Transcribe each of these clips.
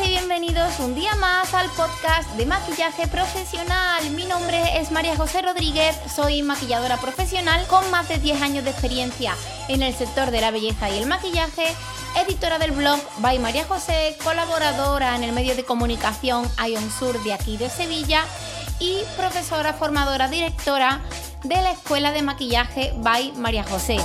Bienvenidos un día más al podcast de maquillaje profesional. Mi nombre es María José Rodríguez, soy maquilladora profesional con más de 10 años de experiencia en el sector de la belleza y el maquillaje, editora del blog By María José, colaboradora en el medio de comunicación Ion Sur de aquí de Sevilla y profesora formadora directora de la Escuela de Maquillaje By María José.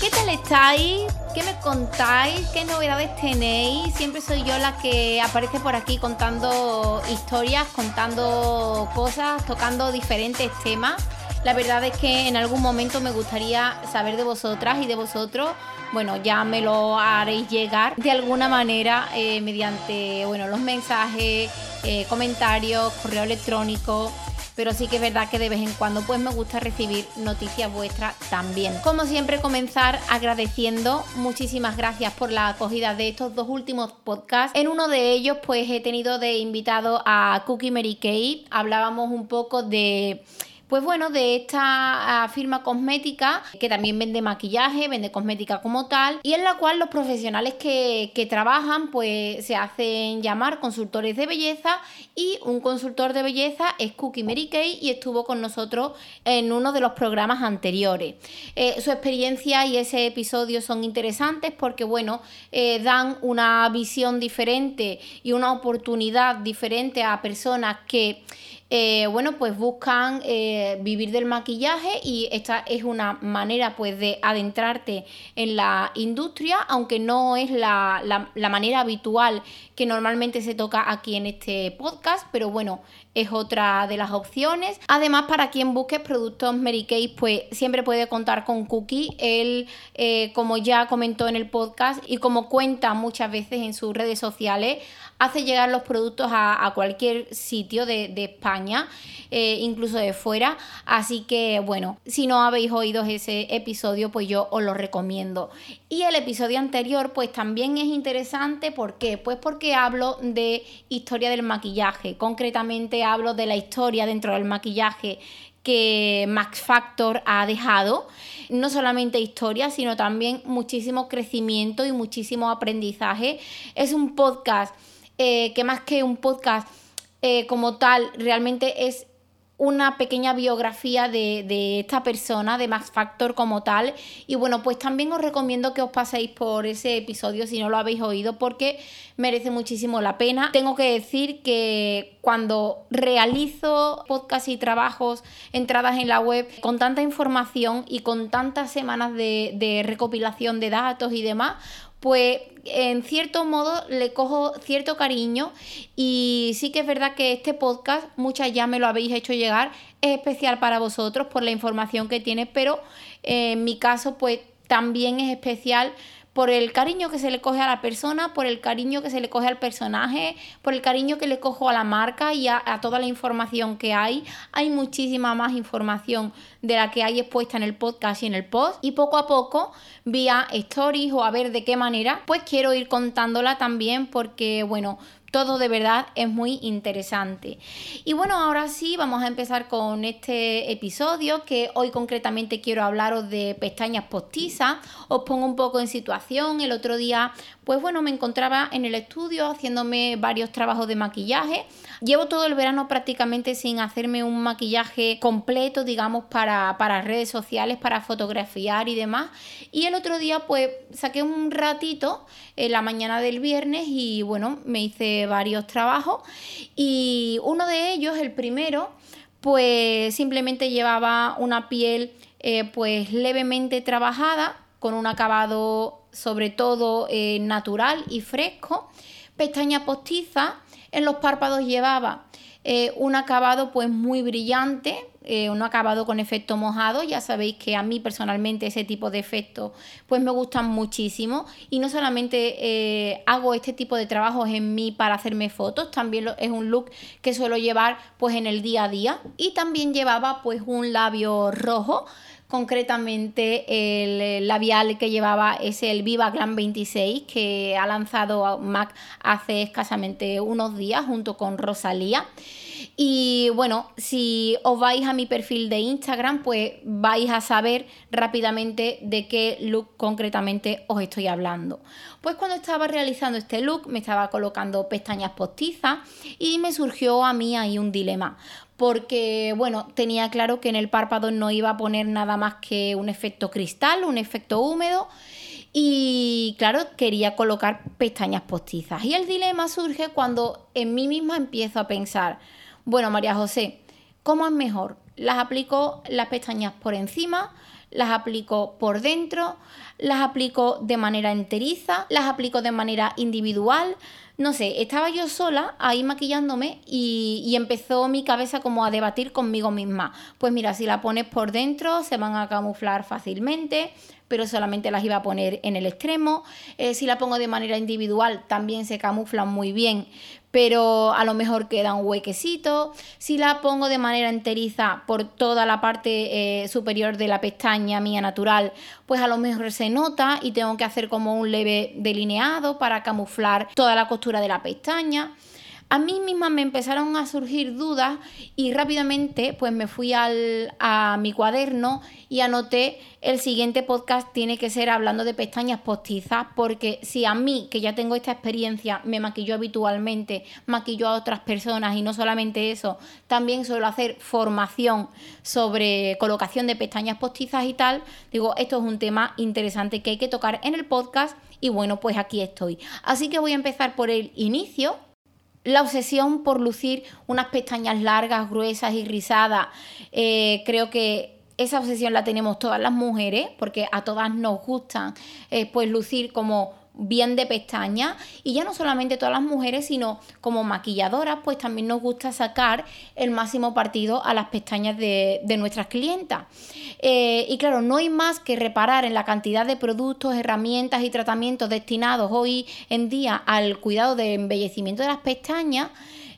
¿Qué tal estáis? ¿Qué me contáis? ¿Qué novedades tenéis? Siempre soy yo la que aparece por aquí contando historias, contando cosas, tocando diferentes temas. La verdad es que en algún momento me gustaría saber de vosotras y de vosotros. Bueno, ya me lo haréis llegar de alguna manera eh, mediante bueno, los mensajes, eh, comentarios, correo electrónico pero sí que es verdad que de vez en cuando pues me gusta recibir noticias vuestras también. Como siempre comenzar agradeciendo, muchísimas gracias por la acogida de estos dos últimos podcasts. En uno de ellos pues he tenido de invitado a Cookie Mary Kay, hablábamos un poco de pues bueno, de esta ah, firma cosmética que también vende maquillaje, vende cosmética como tal, y en la cual los profesionales que, trabajan pues se hacen llamar consultores de belleza y un consultor de belleza es Cookie Mary Kay y estuvo con nosotros en uno de los programas anteriores. Eh, su experiencia y ese episodio son interesantes porque bueno, eh, dan una visión diferente y una oportunidad diferente a personas que eh, bueno, pues buscan eh, vivir del maquillaje y esta es una manera pues de adentrarte en la industria, aunque no es la, la manera habitual que normalmente se toca aquí en este podcast, pero bueno, es otra de las opciones. Además, para quien busque productos Mary Kay, pues siempre puede contar con Cookie. Él, eh, como ya comentó en el podcast y como cuenta muchas veces en sus redes sociales, hace llegar los productos a, cualquier sitio de, España, eh, incluso de fuera. Así que, bueno, si no habéis oído ese episodio, pues yo os lo recomiendo. Y el episodio anterior, pues también es interesante. ¿Por qué? Pues porque hablo de historia del maquillaje, concretamente hablo de la historia dentro del maquillaje que Max Factor ha dejado. No solamente historia, sino también muchísimo crecimiento y muchísimo aprendizaje. Es un podcast eh, que más que un podcast eh, como tal, realmente es una pequeña biografía de, esta persona, de Max Factor como tal. Y bueno, pues también os recomiendo que os paséis por ese episodio si no lo habéis oído porque merece muchísimo la pena. Tengo que decir que cuando realizo podcasts y trabajos, entradas en la web con tanta información y con tantas semanas de, de recopilación de datos y demás, pues en cierto modo le cojo cierto cariño y sí que es verdad que este podcast, muchas ya me lo habéis hecho llegar, es especial para vosotros por la información que tiene, pero en mi caso pues también es especial por el cariño que se le coge a la persona, por el cariño que se le coge al personaje, por el cariño que le cojo a la marca y a, toda la información que hay. Hay muchísima más información de la que hay expuesta en el podcast y en el post. Y poco a poco, vía stories o a ver de qué manera, pues quiero ir contándola también porque, bueno, todo de verdad es muy interesante. Y bueno, ahora sí vamos a empezar con este episodio que hoy concretamente quiero hablaros de pestañas postizas. Os pongo un poco en situación. El otro día, pues bueno, me encontraba en el estudio haciéndome varios trabajos de maquillaje. Llevo todo el verano prácticamente sin hacerme un maquillaje completo, digamos, para, para redes sociales, para fotografiar y demás. Y el otro día, pues saqué un ratito en la mañana del viernes y bueno, me hice varios trabajos y uno de ellos, el primero, pues simplemente llevaba una piel eh, pues levemente trabajada con un acabado sobre todo eh, natural y fresco, pestaña postiza, en los párpados llevaba eh, un acabado pues muy brillante, eh, un acabado con efecto mojado. Ya sabéis que a mí personalmente ese tipo de efectos pues me gustan muchísimo. Y no solamente eh, hago este tipo de trabajos en mí para hacerme fotos, también es un look que suelo llevar pues en el día a día. Y también llevaba pues un labio rojo Concretamente el labial que llevaba es el Viva Glam 26 que ha lanzado MAC hace escasamente unos días junto con Rosalía. Y bueno, si os vais a mi perfil de Instagram, pues vais a saber rápidamente de qué look concretamente os estoy hablando. Pues cuando estaba realizando este look me estaba colocando pestañas postizas y me surgió a mí ahí un dilema. Porque, bueno, tenía claro que en el párpado no iba a poner nada más que un efecto cristal, un efecto húmedo. Y claro, quería colocar pestañas postizas. Y el dilema surge cuando en mí misma empiezo a pensar, bueno, María José, ¿cómo es mejor? ¿Las aplico las pestañas por encima? ¿Las aplico por dentro? ¿Las aplico de manera enteriza? ¿Las aplico de manera individual? No sé, estaba yo sola ahí maquillándome y, y, empezó mi cabeza como a debatir conmigo misma. Pues mira, si la pones por dentro se van a camuflar fácilmente, pero solamente las iba a poner en el extremo. Eh, si la pongo de manera individual, también se camuflan muy bien, pero a lo mejor queda un huequecito. Si la pongo de manera enteriza por toda la parte eh, superior de la pestaña mía natural, pues a lo mejor se nota y tengo que hacer como un leve delineado para camuflar toda la costura de la pestaña a mí misma me empezaron a surgir dudas y rápidamente pues me fui al, a mi cuaderno y anoté el siguiente podcast tiene que ser hablando de pestañas postizas porque si a mí que ya tengo esta experiencia me maquillo habitualmente, maquillo a otras personas y no solamente eso, también suelo hacer formación sobre colocación de pestañas postizas y tal, digo esto es un tema interesante que hay que tocar en el podcast y bueno pues aquí estoy. Así que voy a empezar por el inicio la obsesión por lucir unas pestañas largas, gruesas y rizadas, eh, creo que esa obsesión la tenemos todas las mujeres, porque a todas nos gustan eh, pues lucir como bien de pestañas y ya no solamente todas las mujeres, sino como maquilladoras, pues también nos gusta sacar el máximo partido a las pestañas de, nuestras clientas. Eh, y claro, no hay más que reparar en la cantidad de productos, herramientas y tratamientos destinados hoy en día al cuidado de embellecimiento de las pestañas.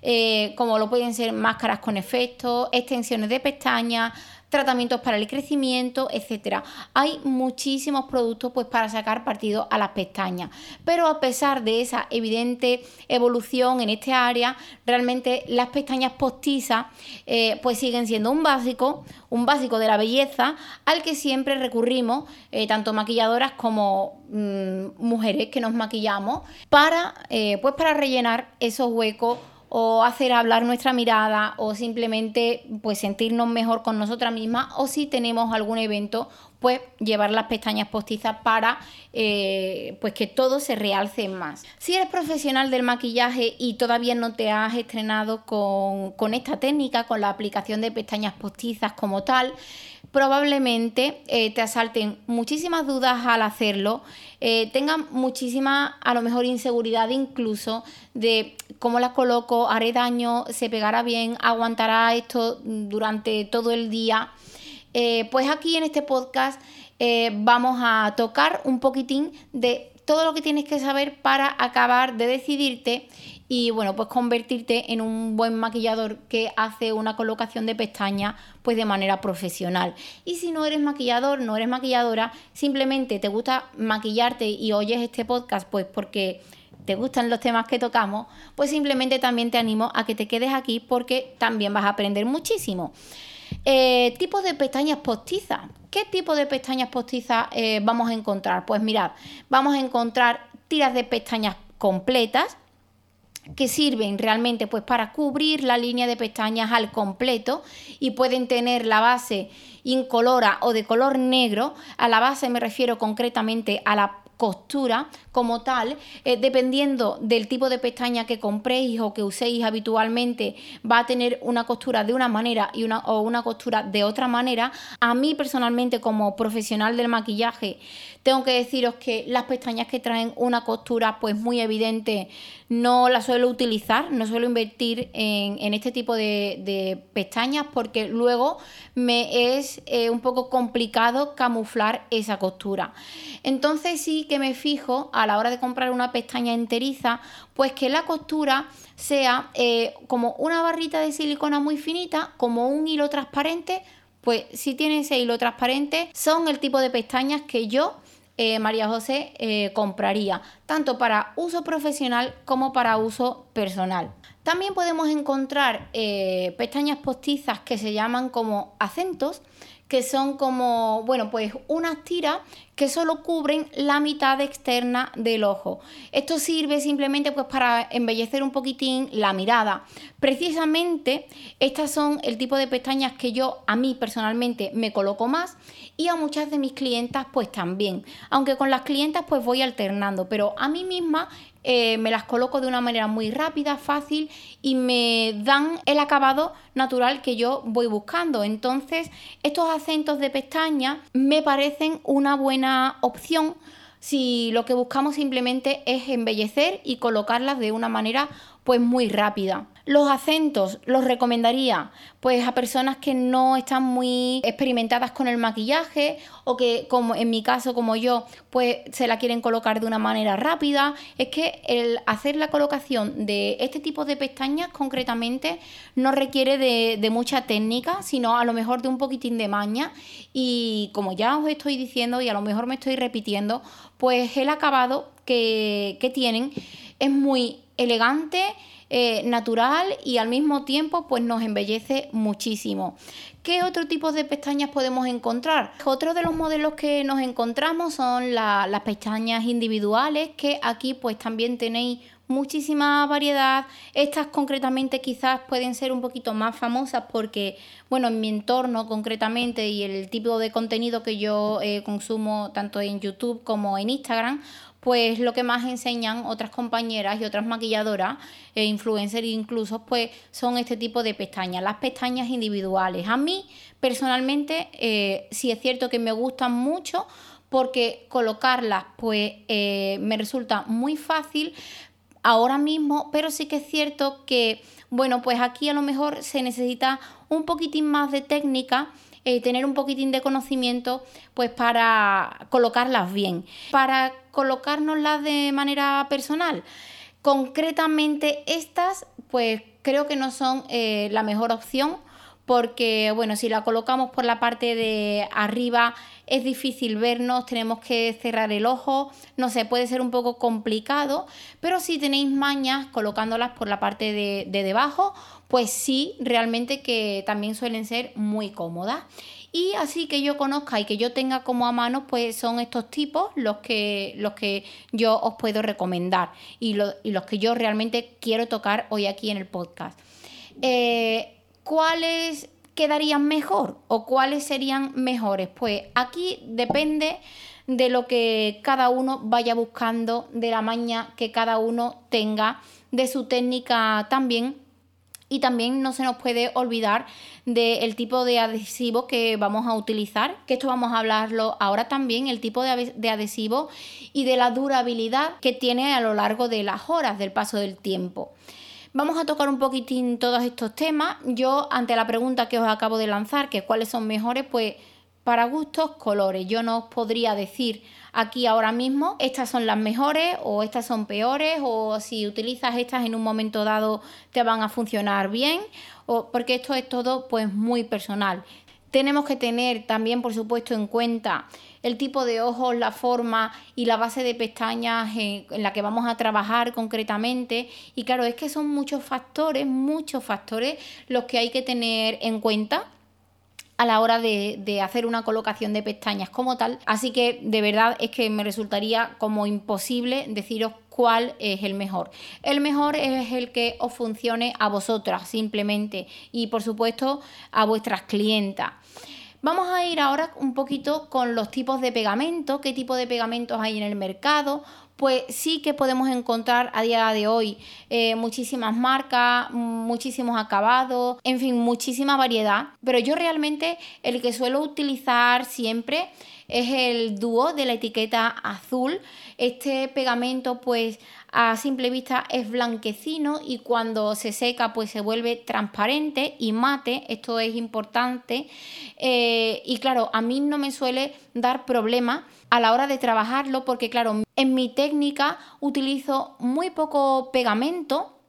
Eh, como lo pueden ser máscaras con efectos, extensiones de pestañas, tratamientos para el crecimiento, etcétera. Hay muchísimos productos pues para sacar partido a las pestañas, pero a pesar de esa evidente evolución en este área, realmente las pestañas postizas eh, pues siguen siendo un básico, un básico de la belleza al que siempre recurrimos eh, tanto maquilladoras como mm, mujeres que nos maquillamos para eh, pues para rellenar esos huecos o hacer hablar nuestra mirada o simplemente pues sentirnos mejor con nosotras mismas o si tenemos algún evento pues llevar las pestañas postizas para eh, pues que todo se realce más. Si eres profesional del maquillaje y todavía no te has estrenado con, con esta técnica, con la aplicación de pestañas postizas como tal, probablemente eh, te asalten muchísimas dudas al hacerlo, eh, tengan muchísima, a lo mejor, inseguridad incluso de cómo las coloco, haré daño, se pegará bien, aguantará esto durante todo el día. Eh, pues aquí en este podcast vamos a tocar un poquitín de todo lo que tienes que saber para acabar de decidirte y bueno, pues convertirte en un buen maquillador que hace una colocación de pestañas pues de manera profesional. Y si no eres maquillador, no eres maquilladora, simplemente te gusta maquillarte y oyes este podcast pues porque te gustan los temas que tocamos, pues simplemente también te animo a que te quedes aquí porque también vas a aprender muchísimo. Eh, tipos de pestañas postizas. ¿Qué tipo de pestañas postizas eh, vamos a encontrar? Pues mirad, vamos a encontrar tiras de pestañas completas, que sirven realmente pues para cubrir la línea de pestañas al completo y pueden tener la base incolora o de color negro. A la base me refiero concretamente a la costura como tal, eh, dependiendo del tipo de pestaña que compréis o que uséis habitualmente, va a tener una costura de una manera y una, o una costura de otra manera. A mí personalmente como profesional del maquillaje, tengo que deciros que las pestañas que traen una costura pues muy evidente no las suelo utilizar, no suelo invertir en, este tipo de, pestañas porque luego me es eh, un poco complicado camuflar esa costura. Entonces sí que me fijo a la hora de comprar una pestaña enteriza, pues que la costura sea eh, como una barrita de silicona muy finita, como un hilo transparente, pues si tiene ese hilo transparente, son el tipo de pestañas que yo eh, María José eh, compraría, tanto para uso profesional como para uso personal. También podemos encontrar pestañas postizas que se llaman como acentos, que son como, bueno, pues unas tiras que solo cubren la mitad externa del ojo. Esto sirve simplemente pues para embellecer un poquitín la mirada. Precisamente estas son el tipo de pestañas que yo a mí personalmente me coloco más y a muchas de mis clientas pues también. Aunque con las clientas pues voy alternando, pero a mí misma eh, me las coloco de una manera muy rápida, fácil y me dan el acabado natural que yo voy buscando. Entonces, estos acentos de pestaña me parecen una buena opción si lo que buscamos simplemente es embellecer y colocarlas de una manera pues muy rápida. Los acentos los recomendaría pues a personas que no están muy experimentadas con el maquillaje o que como en mi caso como yo pues se la quieren colocar de una manera rápida. Es que el hacer la colocación de este tipo de pestañas concretamente no requiere de, mucha técnica, sino a lo mejor de un poquitín de maña y como ya os estoy diciendo y a lo mejor me estoy repitiendo, pues el acabado que, que tienen es muy elegante, eh, natural y al mismo tiempo pues nos embellece muchísimo. ¿Qué otro tipo de pestañas podemos encontrar? Otro de los modelos que nos encontramos son las pestañas individuales que aquí pues también tenéis muchísima variedad. Estas concretamente quizás pueden ser un poquito más famosas porque, bueno, en mi entorno concretamente y el tipo de contenido que yo eh, consumo tanto en YouTube como en Instagram, pues lo que más enseñan otras compañeras y otras maquilladoras e influencers incluso, pues son este tipo de pestañas, las pestañas individuales. A mí personalmente eh, sí es cierto que me gustan mucho porque colocarlas pues eh, me resulta muy fácil ahora mismo, pero sí que es cierto que, bueno, pues aquí a lo mejor se necesita un poquitín más de técnica eh, tener un poquitín de conocimiento pues para colocarlas bien. Para colocárnoslas de manera personal, concretamente estas pues creo que no son eh, la mejor opción porque bueno, si la colocamos por la parte de arriba es difícil vernos, tenemos que cerrar el ojo, no sé, puede ser un poco complicado, pero si tenéis mañas colocándolas por la parte de, de debajo, pues sí, realmente que también suelen ser muy cómodas. Y así que yo conozca y que yo tenga como a mano, pues son estos tipos los que, los que yo os puedo recomendar y, los que yo realmente quiero tocar hoy aquí en el podcast. Eh, ¿Cuáles quedarían mejor o cuáles serían mejores? Pues aquí depende de lo que cada uno vaya buscando, de la maña que cada uno tenga, de su técnica también y también no se nos puede olvidar del tipo de adhesivo que vamos a utilizar, que esto vamos a hablarlo ahora también, el tipo de adhesivo y de la durabilidad que tiene a lo largo de las horas del paso del tiempo. Vamos a tocar un poquitín todos estos temas. Yo, ante la pregunta que os acabo de lanzar, que cuáles son mejores, pues para gustos, colores. Yo no os podría decir aquí ahora mismo estas son las mejores o estas son peores o si utilizas estas en un momento dado te van a funcionar bien o porque esto es todo pues muy personal. Tenemos que tener también, por supuesto, en cuenta el tipo de ojos, la forma y la base de pestañas en, en, la que vamos a trabajar concretamente. Y claro, es que son muchos factores, muchos factores los que hay que tener en cuenta a la hora de, hacer una colocación de pestañas como tal. Así que de verdad es que me resultaría como imposible deciros cuál es el mejor. El mejor es el que os funcione a vosotras simplemente y por supuesto a vuestras clientas. Vamos a ir ahora un poquito con los tipos de pegamento, qué tipo de pegamentos hay en el mercado, pues sí que podemos encontrar a día de hoy eh, muchísimas marcas, muchísimos acabados, en fin, muchísima variedad. Pero yo realmente el que suelo utilizar siempre es el dúo de la etiqueta azul. Este pegamento pues a simple vista es blanquecino y cuando se seca pues se vuelve transparente y mate, esto es importante. Eh, y claro, a mí no me suele dar problema a la hora de trabajarlo porque claro, en mi técnica utilizo muy poco pegamento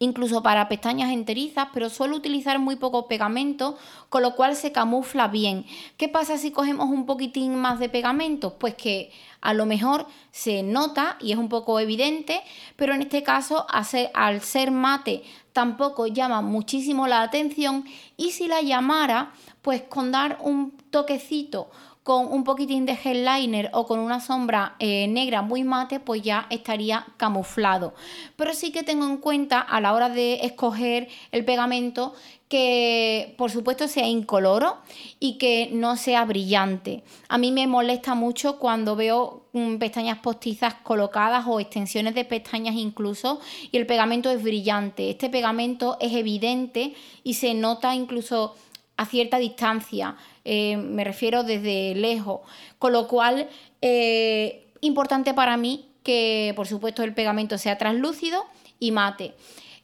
incluso para pestañas enterizas, pero suelo utilizar muy poco pegamento, con lo cual se camufla bien. ¿Qué pasa si cogemos un poquitín más de pegamento? Pues que a lo mejor se nota y es un poco evidente, pero en este caso al ser mate tampoco llama muchísimo la atención y si la llamara, pues con dar un toquecito con un poquitín de gel liner o con una sombra eh, negra muy mate, pues ya estaría camuflado. Pero sí que tengo en cuenta a la hora de escoger el pegamento que por supuesto sea incoloro y que no sea brillante. A mí me molesta mucho cuando veo mm, pestañas postizas colocadas o extensiones de pestañas incluso y el pegamento es brillante. Este pegamento es evidente y se nota incluso a cierta distancia, eh, me refiero desde lejos, con lo cual eh, importante para mí que por supuesto el pegamento sea translúcido y mate.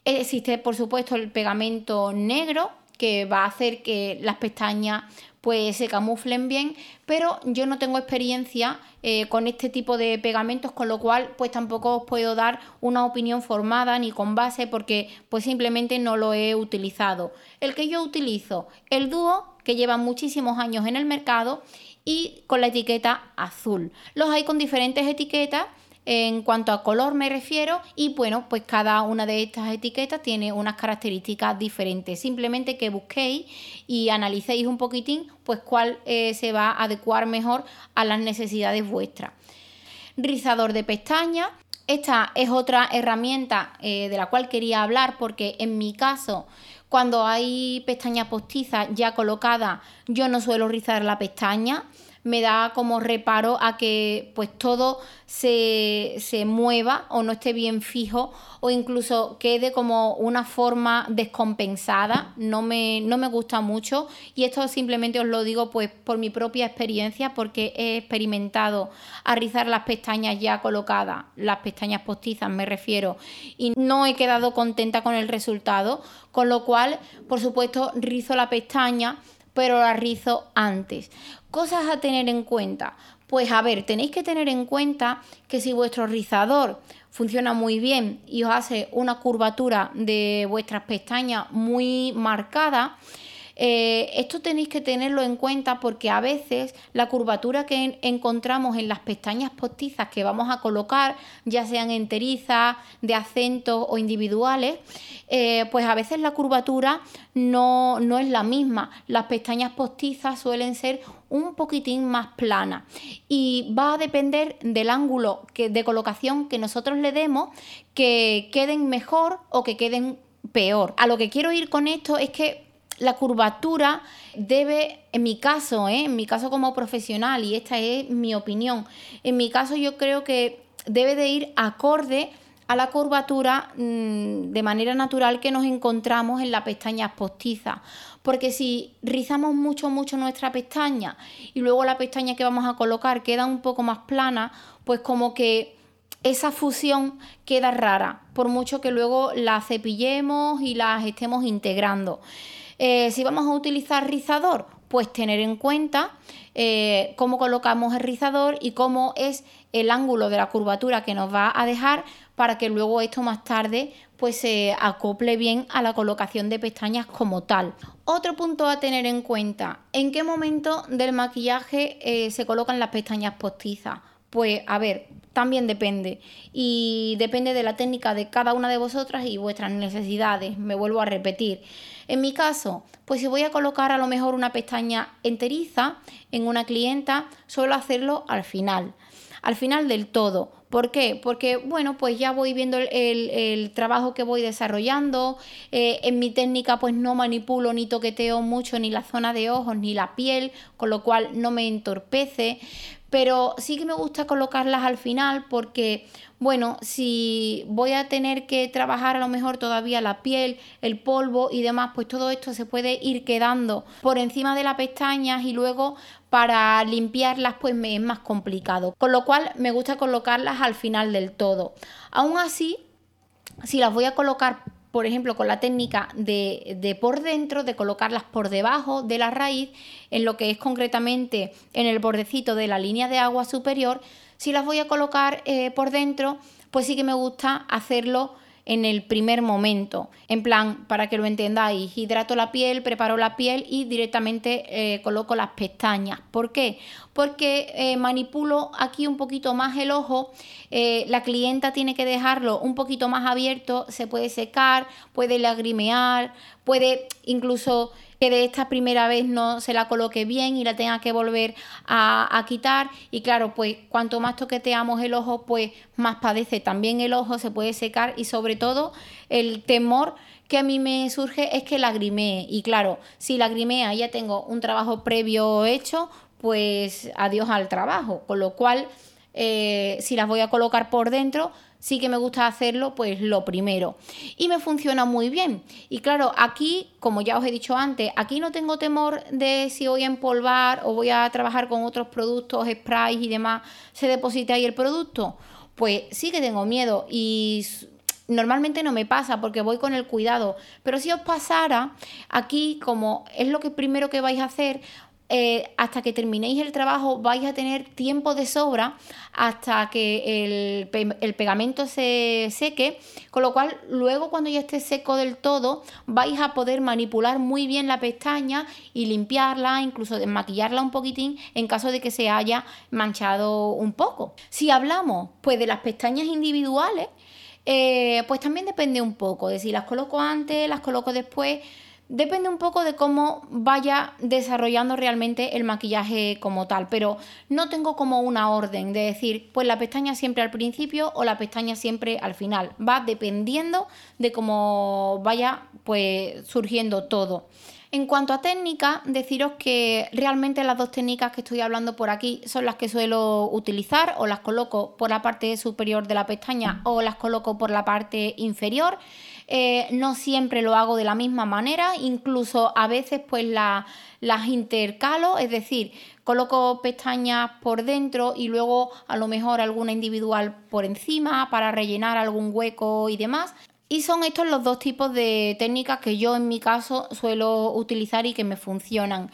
Existe por supuesto el pegamento negro que va a hacer que las pestañas pues se camuflen bien, pero yo no tengo experiencia eh, con este tipo de pegamentos, con lo cual pues tampoco os puedo dar una opinión formada ni con base porque pues simplemente no lo he utilizado. El que yo utilizo, el dúo, que lleva muchísimos años en el mercado y con la etiqueta azul. Los hay con diferentes etiquetas en cuanto a color me refiero y bueno, pues cada una de estas etiquetas tiene unas características diferentes. Simplemente que busquéis y analicéis un poquitín pues cuál eh, se va a adecuar mejor a las necesidades vuestras. Rizador de pestañas. Esta es otra herramienta eh, de la cual quería hablar porque en mi caso cuando hay pestañas postizas ya colocadas yo no suelo rizar la pestaña me da como reparo a que pues todo se, mueva o no esté bien fijo o incluso quede como una forma descompensada. No me, no me gusta mucho y esto simplemente os lo digo pues por mi propia experiencia porque he experimentado a rizar las pestañas ya colocadas, las pestañas postizas me refiero, y no he quedado contenta con el resultado, con lo cual por supuesto rizo la pestaña pero la rizo antes. Cosas a tener en cuenta. Pues a ver, tenéis que tener en cuenta que si vuestro rizador funciona muy bien y os hace una curvatura de vuestras pestañas muy marcada, eh, esto tenéis que tenerlo en cuenta porque a veces la curvatura que encontramos en las pestañas postizas que vamos a colocar, ya sean enterizas, de acento o individuales, eh, pues a veces la curvatura no, no es la misma. Las pestañas postizas suelen ser un poquitín más planas y va a depender del ángulo que, de colocación que nosotros le demos que queden mejor o que queden peor. A lo que quiero ir con esto es que la curvatura debe, en mi caso, ¿eh? en mi caso como profesional, y esta es mi opinión, en mi caso yo creo que debe de ir acorde a la curvatura mm, de manera natural que nos encontramos en la pestaña postiza. Porque si rizamos mucho, mucho nuestra pestaña y luego la pestaña que vamos a colocar queda un poco más plana, pues como que esa fusión queda rara, por mucho que luego la cepillemos y las estemos integrando. Eh, si vamos a utilizar rizador, pues tener en cuenta eh, cómo colocamos el rizador y cómo es el ángulo de la curvatura que nos va a dejar para que luego esto más tarde pues se acople bien a la colocación de pestañas como tal. Otro punto a tener en cuenta, ¿en qué momento del maquillaje eh, se colocan las pestañas postizas? Pues a ver, también depende. Y depende de la técnica de cada una de vosotras y vuestras necesidades. Me vuelvo a repetir. En mi caso, pues si voy a colocar a lo mejor una pestaña enteriza en una clienta, suelo hacerlo al final. Al final del todo. ¿Por qué? Porque, bueno, pues ya voy viendo el, trabajo que voy desarrollando. Eh, en mi técnica, pues no manipulo ni toqueteo mucho ni la zona de ojos ni la piel, con lo cual no me entorpece pero sí que me gusta colocarlas al final porque, bueno, si voy a tener que trabajar a lo mejor todavía la piel, el polvo y demás, pues todo esto se puede ir quedando por encima de las pestañas y luego para limpiarlas pues me es más complicado. Con lo cual me gusta colocarlas al final del todo. Aún así, si las voy a colocar por ejemplo, con la técnica de, por dentro, de colocarlas por debajo de la raíz, en lo que es concretamente en el bordecito de la línea de agua superior, si las voy a colocar eh, por dentro, pues sí que me gusta hacerlo en el primer momento. En plan, para que lo entendáis, hidrato la piel, preparo la piel y directamente eh, coloco las pestañas. ¿Por qué? Porque eh, manipulo aquí un poquito más el ojo, eh, la clienta tiene que dejarlo un poquito más abierto, se puede secar, puede lagrimear, puede incluso que de esta primera vez no se la coloque bien y la tenga que volver a, quitar. Y claro, pues cuanto más toqueteamos el ojo, pues más padece también el ojo, se puede secar y sobre todo el temor que a mí me surge es que lagrimee. Y claro, si lagrimea ya tengo un trabajo previo hecho, pues adiós al trabajo. Con lo cual, eh, si las voy a colocar por dentro, sí que me gusta hacerlo, pues lo primero. Y me funciona muy bien. Y claro, aquí, como ya os he dicho antes, aquí no tengo temor de si voy a empolvar o voy a trabajar con otros productos, sprays y demás, se deposita ahí el producto. Pues sí que tengo miedo y normalmente no me pasa porque voy con el cuidado. Pero si os pasara, aquí como es lo que primero que vais a hacer, eh, hasta que terminéis el trabajo vais a tener tiempo de sobra hasta que el, pegamento se seque, con lo cual luego cuando ya esté seco del todo vais a poder manipular muy bien la pestaña y limpiarla, incluso desmaquillarla un poquitín en caso de que se haya manchado un poco. Si hablamos pues de las pestañas individuales, eh, pues también depende un poco de si las coloco antes, las coloco después. Depende un poco de cómo vaya desarrollando realmente el maquillaje como tal, pero no tengo como una orden de decir, pues la pestaña siempre al principio o la pestaña siempre al final. Va dependiendo de cómo vaya pues surgiendo todo. En cuanto a técnica, deciros que realmente las dos técnicas que estoy hablando por aquí son las que suelo utilizar o las coloco por la parte superior de la pestaña o las coloco por la parte inferior. Eh, no siempre lo hago de la misma manera, incluso a veces pues las intercalo, es decir, coloco pestañas por dentro y luego a lo mejor alguna individual por encima para rellenar algún hueco y demás. Y son estos los dos tipos de técnicas que yo en mi caso suelo utilizar y que me funcionan.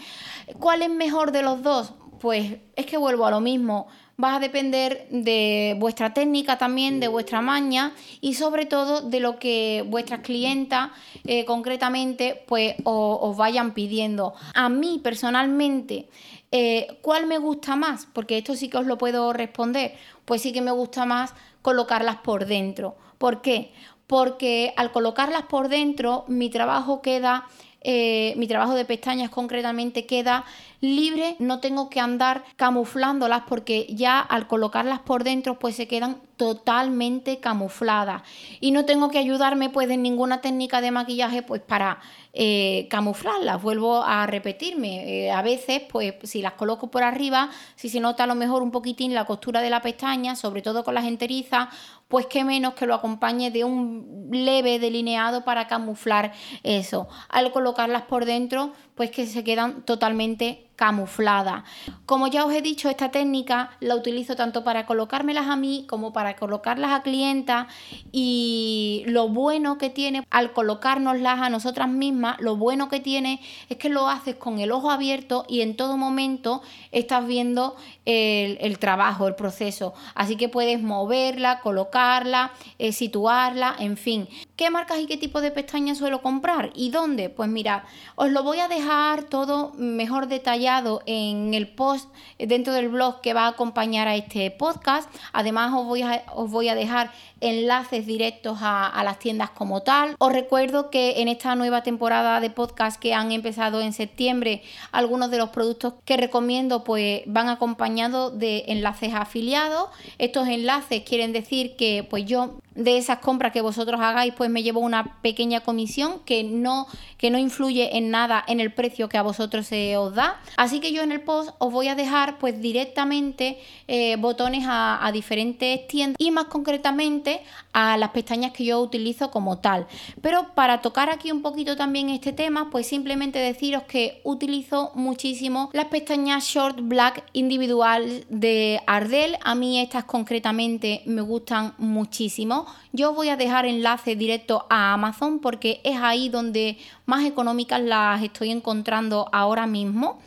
¿Cuál es mejor de los dos? Pues es que vuelvo a lo mismo va a depender de vuestra técnica también, de vuestra maña y sobre todo de lo que vuestras clientas eh, concretamente pues os, vayan pidiendo. A mí personalmente, eh, ¿cuál me gusta más? Porque esto sí que os lo puedo responder. Pues sí que me gusta más colocarlas por dentro. ¿Por qué? Porque al colocarlas por dentro mi trabajo queda... Eh, mi trabajo de pestañas concretamente queda libre, no tengo que andar camuflándolas porque ya al colocarlas por dentro pues se quedan totalmente camufladas y no tengo que ayudarme pues en ninguna técnica de maquillaje pues para eh, camuflarlas, vuelvo a repetirme, eh, a veces pues si las coloco por arriba, si se nota a lo mejor un poquitín la costura de la pestaña, sobre todo con las enterizas, pues qué menos que lo acompañe de un leve delineado para camuflar eso. Al colocarlas por dentro, pues que se quedan totalmente camuflada. Como ya os he dicho, esta técnica la utilizo tanto para colocármelas a mí como para colocarlas a clientas y lo bueno que tiene al colocárnoslas a nosotras mismas, lo bueno que tiene es que lo haces con el ojo abierto y en todo momento estás viendo el, trabajo, el proceso. Así que puedes moverla, colocarla, eh, situarla, en fin. ¿Qué marcas y qué tipo de pestañas suelo comprar? ¿Y dónde? Pues mira, os lo voy a dejar todo mejor detallado en el post dentro del blog que va a acompañar a este podcast. Además os voy a, os voy a dejar enlaces directos a, las tiendas como tal. Os recuerdo que en esta nueva temporada de podcast que han empezado en septiembre, algunos de los productos que recomiendo pues van acompañados de enlaces afiliados. Estos enlaces quieren decir que pues yo de esas compras que vosotros hagáis, pues me llevo una pequeña comisión que no, que no influye en nada en el precio que a vosotros se os da. Así que yo en el post os voy a dejar pues directamente eh, botones a, a diferentes tiendas y más concretamente a las pestañas que yo utilizo como tal. Pero para tocar aquí un poquito también este tema, pues simplemente deciros que utilizo muchísimo las pestañas Short Black individual de Ardell. A mí estas concretamente me gustan muchísimo. Yo voy a dejar enlace directo a Amazon porque es ahí donde más económicas las estoy encontrando ahora mismo.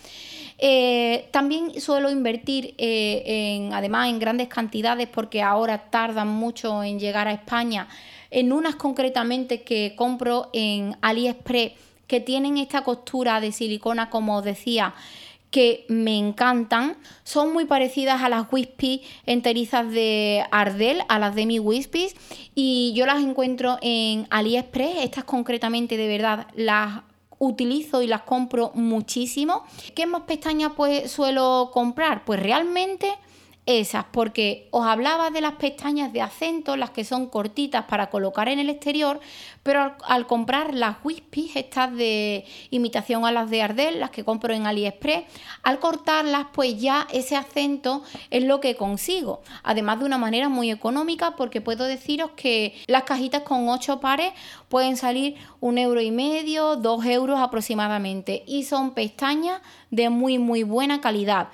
Eh, también suelo invertir eh, en, además en grandes cantidades porque ahora tardan mucho en llegar a España en unas concretamente que compro en AliExpress que tienen esta costura de silicona, como os decía, que me encantan. Son muy parecidas a las Wispy enterizas de Ardell, a las de mi Wispies, y yo las encuentro en AliExpress. Estas concretamente, de verdad, las utilizo y las compro muchísimo. ¿Qué más pestañas pues suelo comprar? Pues realmente esas, porque os hablaba de las pestañas de acento, las que son cortitas para colocar en el exterior, pero al, comprar las Wispies, estas de imitación a las de Ardell, las que compro en AliExpress, al cortarlas, pues ya ese acento es lo que consigo. Además de una manera muy económica, porque puedo deciros que las cajitas con 8 pares pueden salir un euro y medio, dos euros aproximadamente. Y son pestañas de muy muy buena calidad.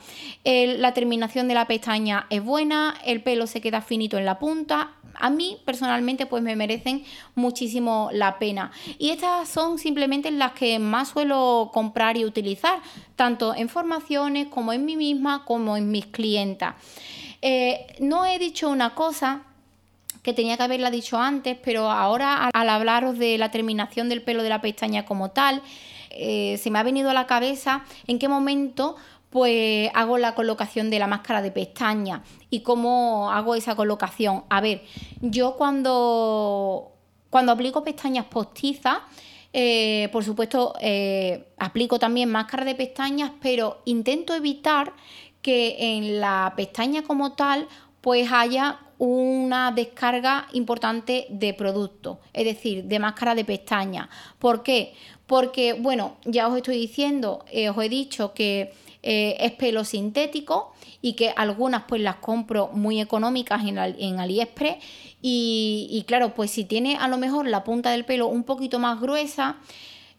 la terminación de la pestaña es buena, el pelo se queda finito en la punta, a mí personalmente pues me merecen muchísimo la pena. Y estas son simplemente las que más suelo comprar y utilizar, tanto en formaciones como en mí misma, como en mis clientas. Eh, no he dicho una cosa que tenía que haberla dicho antes, pero ahora al hablaros de la terminación del pelo de la pestaña como tal, eh, se me ha venido a la cabeza en qué momento pues hago la colocación de la máscara de pestaña y cómo hago esa colocación. A ver, yo cuando, cuando aplico pestañas postizas, eh, por supuesto, eh, aplico también máscara de pestañas, pero intento evitar que en la pestaña como tal, pues haya una descarga importante de producto, es decir, de máscara de pestaña. ¿Por qué? Porque, bueno, ya os estoy diciendo, eh, os he dicho que eh, es pelo sintético y que algunas pues las compro muy económicas en, en AliExpress y, y, claro, pues si tiene a lo mejor la punta del pelo un poquito más gruesa,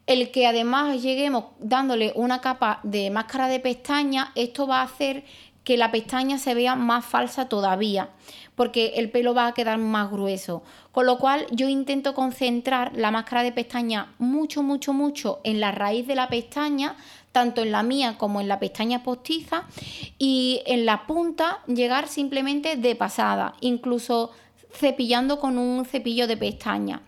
el que además lleguemos dándole una capa de máscara de pestaña, esto va a hacer que la pestaña se vea más falsa todavía, porque el pelo va a quedar más grueso. Con lo cual yo intento concentrar la máscara de pestaña mucho, mucho, mucho en la raíz de la pestaña, tanto en la mía como en la pestaña postiza, y en la punta llegar simplemente de pasada, incluso cepillando con un cepillo de pestaña.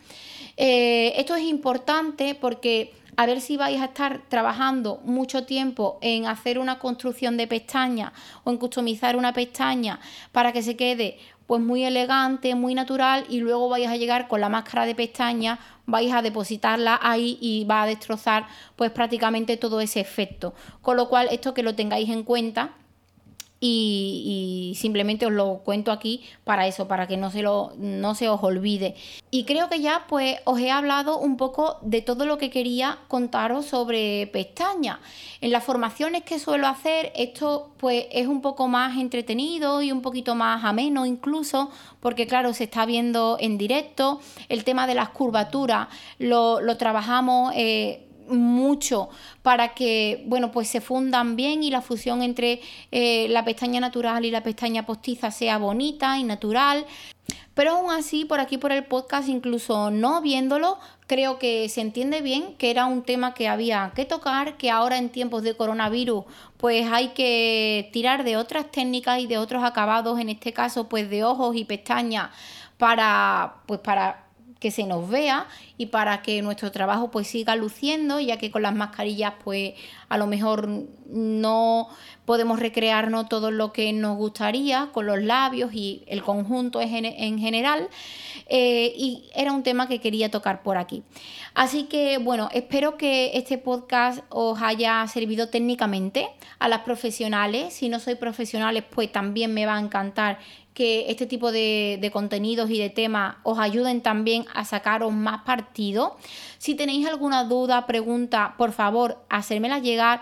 Eh, esto es importante porque a ver si vais a estar trabajando mucho tiempo en hacer una construcción de pestaña o en customizar una pestaña para que se quede pues muy elegante, muy natural y luego vais a llegar con la máscara de pestaña, vais a depositarla ahí y va a destrozar pues prácticamente todo ese efecto. Con lo cual esto que lo tengáis en cuenta y, simplemente os lo cuento aquí para eso, para que no se, lo, no se os olvide. Y creo que ya pues os he hablado un poco de todo lo que quería contaros sobre pestañas. En las formaciones que suelo hacer, esto pues es un poco más entretenido y un poquito más ameno incluso, porque claro, se está viendo en directo. El tema de las curvaturas lo, trabajamos... Eh, mucho para que bueno pues se fundan bien y la fusión entre eh, la pestaña natural y la pestaña postiza sea bonita y natural. Pero aún así por aquí por el podcast incluso no viéndolo creo que se entiende bien que era un tema que había que tocar que ahora en tiempos de coronavirus pues hay que tirar de otras técnicas y de otros acabados en este caso pues de ojos y pestañas para pues para que se nos vea y para que nuestro trabajo pues siga luciendo, ya que con las mascarillas pues a lo mejor no podemos recrearnos todo lo que nos gustaría con los labios y el conjunto en general. Eh, y era un tema que quería tocar por aquí. Así que bueno, espero que este podcast os haya servido técnicamente a las profesionales. Si no sois profesionales, pues también me va a encantar que este tipo de, contenidos y de temas os ayuden también a sacaros más partido. Si tenéis alguna duda, pregunta, por favor, hacérmela llegar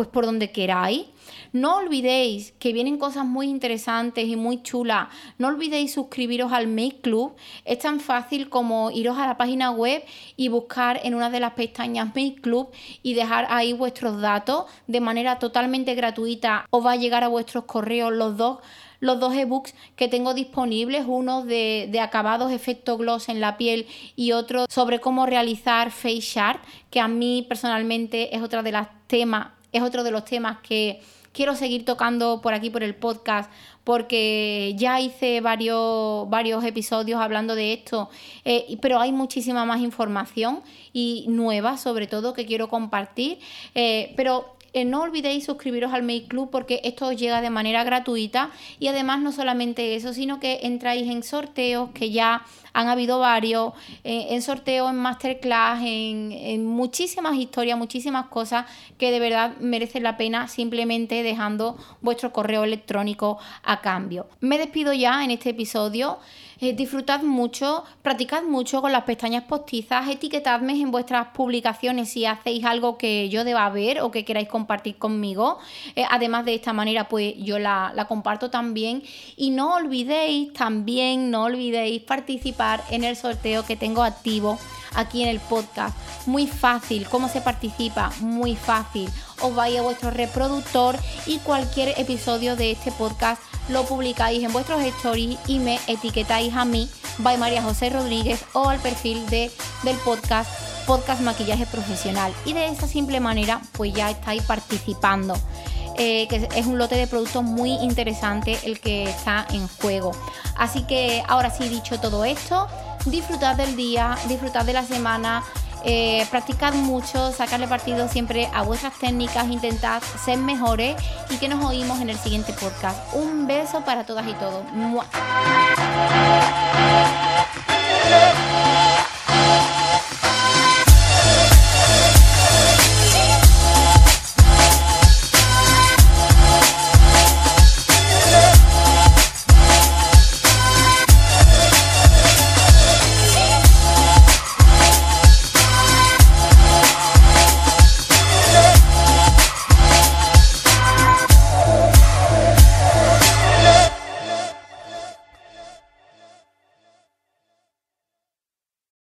pues por donde queráis. No olvidéis que vienen cosas muy interesantes y muy chulas. No olvidéis suscribiros al Make Club. Es tan fácil como iros a la página web y buscar en una de las pestañas Make Club y dejar ahí vuestros datos de manera totalmente gratuita. Os va a llegar a vuestros correos los dos los dos ebooks que tengo disponibles, uno de, acabados efecto gloss en la piel y otro sobre cómo realizar face art, que a mí personalmente es otra de las temas, es otro de los temas que quiero seguir tocando por aquí por el podcast porque ya hice varios, varios episodios hablando de esto, eh, pero hay muchísima más información y nueva sobre todo que quiero compartir. Eh, pero eh, no olvidéis suscribiros al Make Club porque esto os llega de manera gratuita y además no solamente eso, sino que entráis en sorteos que ya han habido varios, eh, en sorteos, en masterclass, en, en, muchísimas historias, muchísimas cosas que de verdad merecen la pena simplemente dejando vuestro correo electrónico a cambio. Me despido ya en este episodio. Eh, disfrutad mucho, practicad mucho con las pestañas postizas, etiquetadme en vuestras publicaciones si hacéis algo que yo deba ver o que queráis compartir conmigo. Eh, además de esta manera, pues yo la, la comparto también. Y no olvidéis también, no olvidéis participar en el sorteo que tengo activo aquí en el podcast. Muy fácil. ¿Cómo se participa? Muy fácil. Os vais a vuestro reproductor y cualquier episodio de este podcast lo publicáis en vuestros stories y me etiquetáis a mí, by María José Rodríguez, o al perfil de, del podcast, Podcast Maquillaje Profesional. Y de esa simple manera, pues ya estáis participando. Eh, que es un lote de productos muy interesante el que está en juego. Así que ahora sí, dicho todo esto, disfrutad del día, disfrutad de la semana. Eh, practicad mucho, sacarle partido siempre a vuestras técnicas, intentad ser mejores y que nos oímos en el siguiente podcast. Un beso para todas y todos.